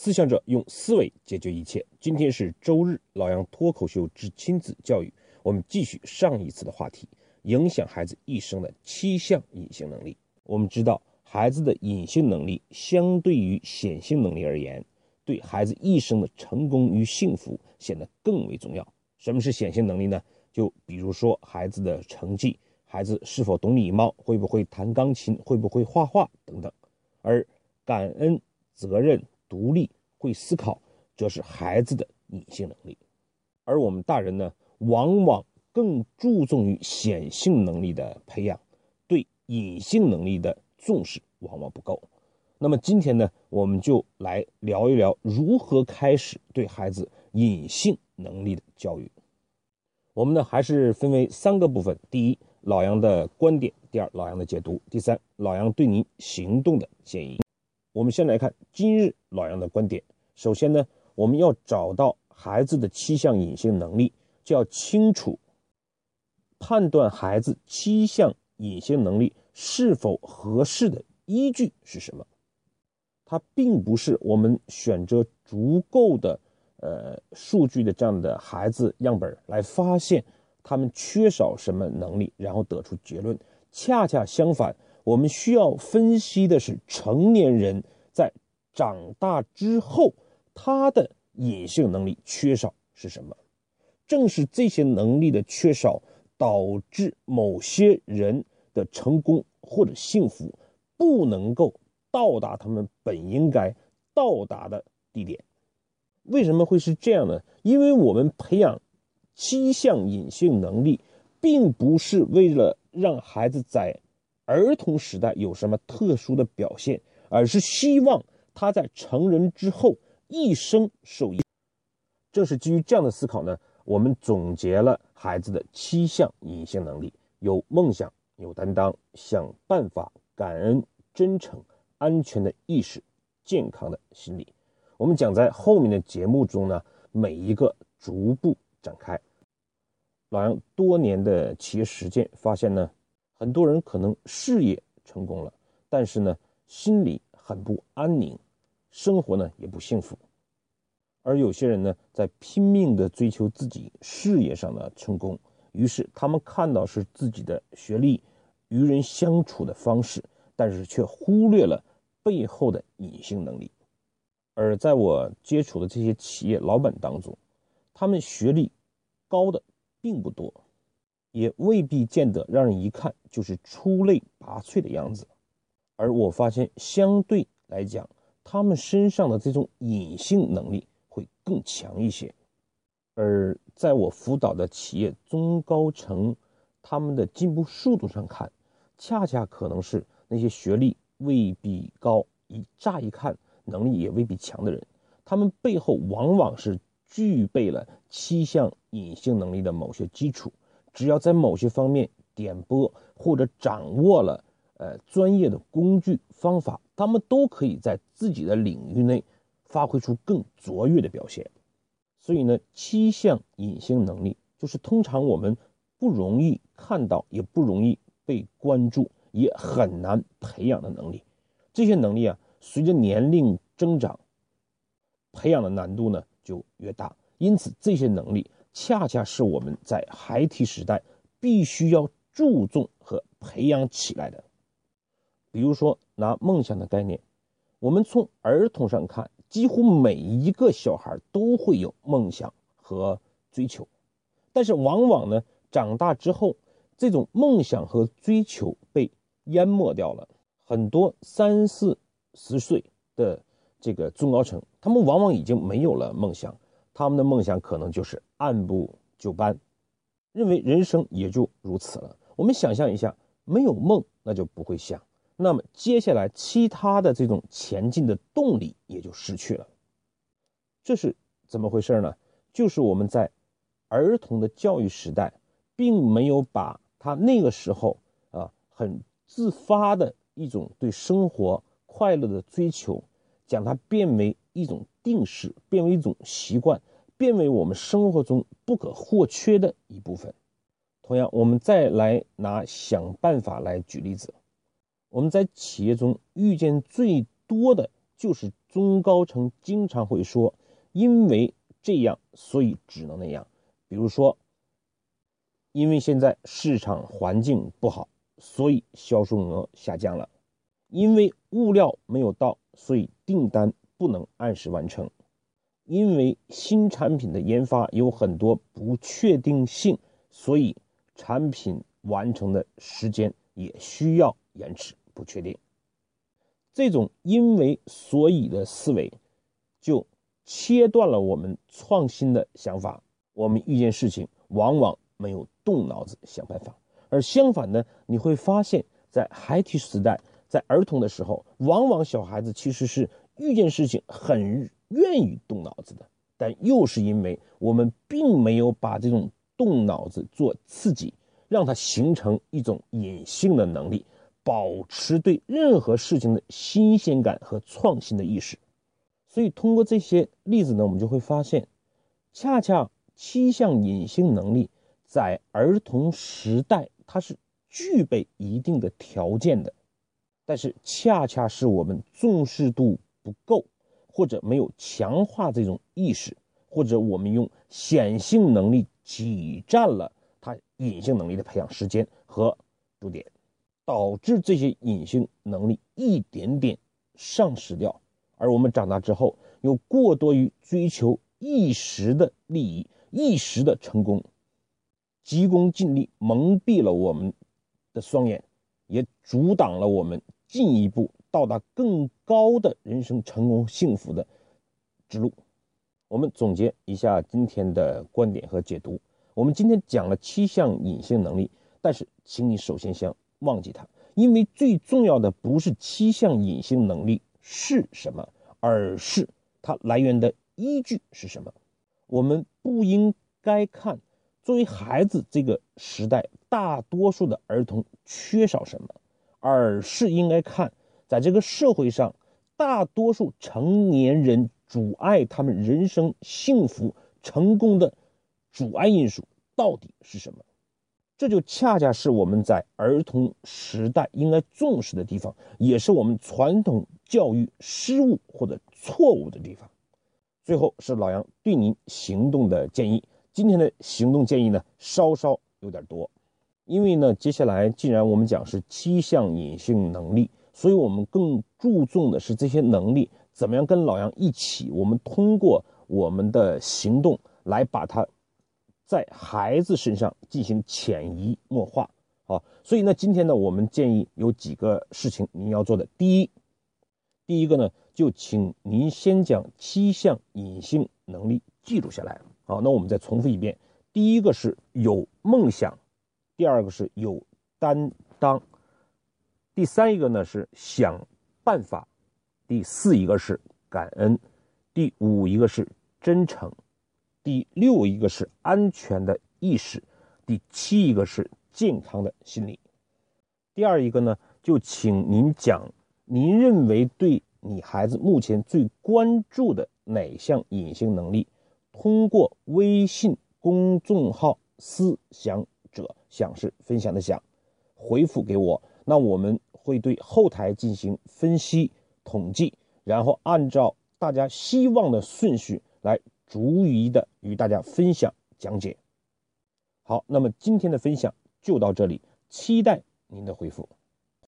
思想者用思维解决一切。今天是周日，老杨脱口秀之亲子教育，我们继续上一次的话题：影响孩子一生的七项隐性能力。我们知道，孩子的隐性能力相对于显性能力而言，对孩子一生的成功与幸福显得更为重要。什么是显性能力呢？就比如说孩子的成绩，孩子是否懂礼貌，会不会弹钢琴，会不会画画等等。而感恩、责任。独立会思考，这是孩子的隐性能力，而我们大人呢，往往更注重于显性能力的培养，对隐性能力的重视往往不够。那么今天呢，我们就来聊一聊如何开始对孩子隐性能力的教育。我们呢，还是分为三个部分：第一，老杨的观点；第二，老杨的解读；第三，老杨对您行动的建议。我们先来看今日老杨的观点。首先呢，我们要找到孩子的七项隐性能力，就要清楚判断孩子七项隐性能力是否合适的依据是什么。它并不是我们选择足够的呃数据的这样的孩子样本来发现他们缺少什么能力，然后得出结论。恰恰相反。我们需要分析的是成年人在长大之后他的隐性能力缺少是什么？正是这些能力的缺少，导致某些人的成功或者幸福不能够到达他们本应该到达的地点。为什么会是这样呢？因为我们培养七项隐性能力，并不是为了让孩子在儿童时代有什么特殊的表现，而是希望他在成人之后一生受益。正是基于这样的思考呢，我们总结了孩子的七项隐性能力：有梦想、有担当、想办法、感恩、真诚、安全的意识、健康的心理。我们讲在后面的节目中呢，每一个逐步展开。老杨多年的企业实践发现呢。很多人可能事业成功了，但是呢，心里很不安宁，生活呢也不幸福。而有些人呢，在拼命的追求自己事业上的成功，于是他们看到是自己的学历、与人相处的方式，但是却忽略了背后的隐性能力。而在我接触的这些企业老板当中，他们学历高的并不多。也未必见得让人一看就是出类拔萃的样子，而我发现相对来讲，他们身上的这种隐性能力会更强一些。而在我辅导的企业中高层，他们的进步速度上看，恰恰可能是那些学历未必高、一乍一看能力也未必强的人，他们背后往往是具备了七项隐性能力的某些基础。只要在某些方面点拨或者掌握了呃专业的工具方法，他们都可以在自己的领域内发挥出更卓越的表现。所以呢，七项隐性能力就是通常我们不容易看到，也不容易被关注，也很难培养的能力。这些能力啊，随着年龄增长，培养的难度呢就越大。因此，这些能力。恰恰是我们在孩提时代必须要注重和培养起来的。比如说，拿梦想的概念，我们从儿童上看，几乎每一个小孩都会有梦想和追求，但是往往呢，长大之后，这种梦想和追求被淹没掉了。很多三四十岁的这个中高层，他们往往已经没有了梦想。他们的梦想可能就是按部就班，认为人生也就如此了。我们想象一下，没有梦，那就不会想，那么接下来其他的这种前进的动力也就失去了。这是怎么回事呢？就是我们在儿童的教育时代，并没有把他那个时候啊很自发的一种对生活快乐的追求，将它变为一种定式，变为一种习惯。变为我们生活中不可或缺的一部分。同样，我们再来拿想办法来举例子。我们在企业中遇见最多的就是中高层经常会说，因为这样，所以只能那样。比如说，因为现在市场环境不好，所以销售额下降了；因为物料没有到，所以订单不能按时完成；因为新产品的研发有很多不确定性，所以产品完成的时间也需要延迟、不确定。这种因为所以的思维，就切断了我们创新的想法。我们遇见事情往往没有动脑子想办法，而相反呢，你会发现在孩提时代，在儿童的时候，往往小孩子其实是遇见事情很愿意动脑子的，但又是因为我们并没有把这种动脑子做刺激，让他形成一种隐性的能力。保持对任何事情的新鲜感和创新的意识，所以通过这些例子呢，我们就会发现，恰恰七项隐性能力在儿童时代它是具备一定的条件的，但是恰恰是我们重视度不够，或者没有强化这种意识，或者我们用显性能力挤占了隐性能力的培养时间和重点。导致这些隐性能力一点点丧失掉，而我们长大之后又过多于追求一时的利益、一时的成功，急功近利蒙蔽了我们的双眼，也阻挡了我们进一步到达更高的人生成功幸福的之路。我们总结一下今天的观点和解读。我们今天讲了七项隐性能力，但是请你首先先。忘记它，因为最重要的不是七项隐性能力是什么，而是它来源的依据是什么。我们不应该看作为孩子这个时代大多数的儿童缺少什么，而是应该看在这个社会上大多数成年人阻碍他们人生幸福成功的阻碍因素到底是什么。这就恰恰是我们在儿童时代应该重视的地方，也是我们传统教育失误或者错误的地方。最后是老杨对您行动的建议。今天的行动建议呢，稍稍有点多，因为呢，接下来既然我们讲是七项隐性能力，所以我们更注重的是这些能力怎么样跟老杨一起，我们通过我们的行动来把它。在孩子身上进行潜移默化，啊，所以呢，今天呢，我们建议有几个事情您要做的。第一，第一个呢，就请您先将七项隐性能力记录下来。好，那我们再重复一遍：第一个是有梦想，第二个是有担当，第三一个呢是想办法，第四一个是感恩，第五一个是真诚。第六一个是安全的意识，第七一个是健康的心理。第二一个呢，就请您讲您认为对你孩子目前最关注的哪项隐性能力，通过微信公众号“思想者想是分享的想”回复给我，那我们会对后台进行分析统计，然后按照大家希望的顺序来。逐一的与大家分享讲解。好，那么今天的分享就到这里，期待您的回复。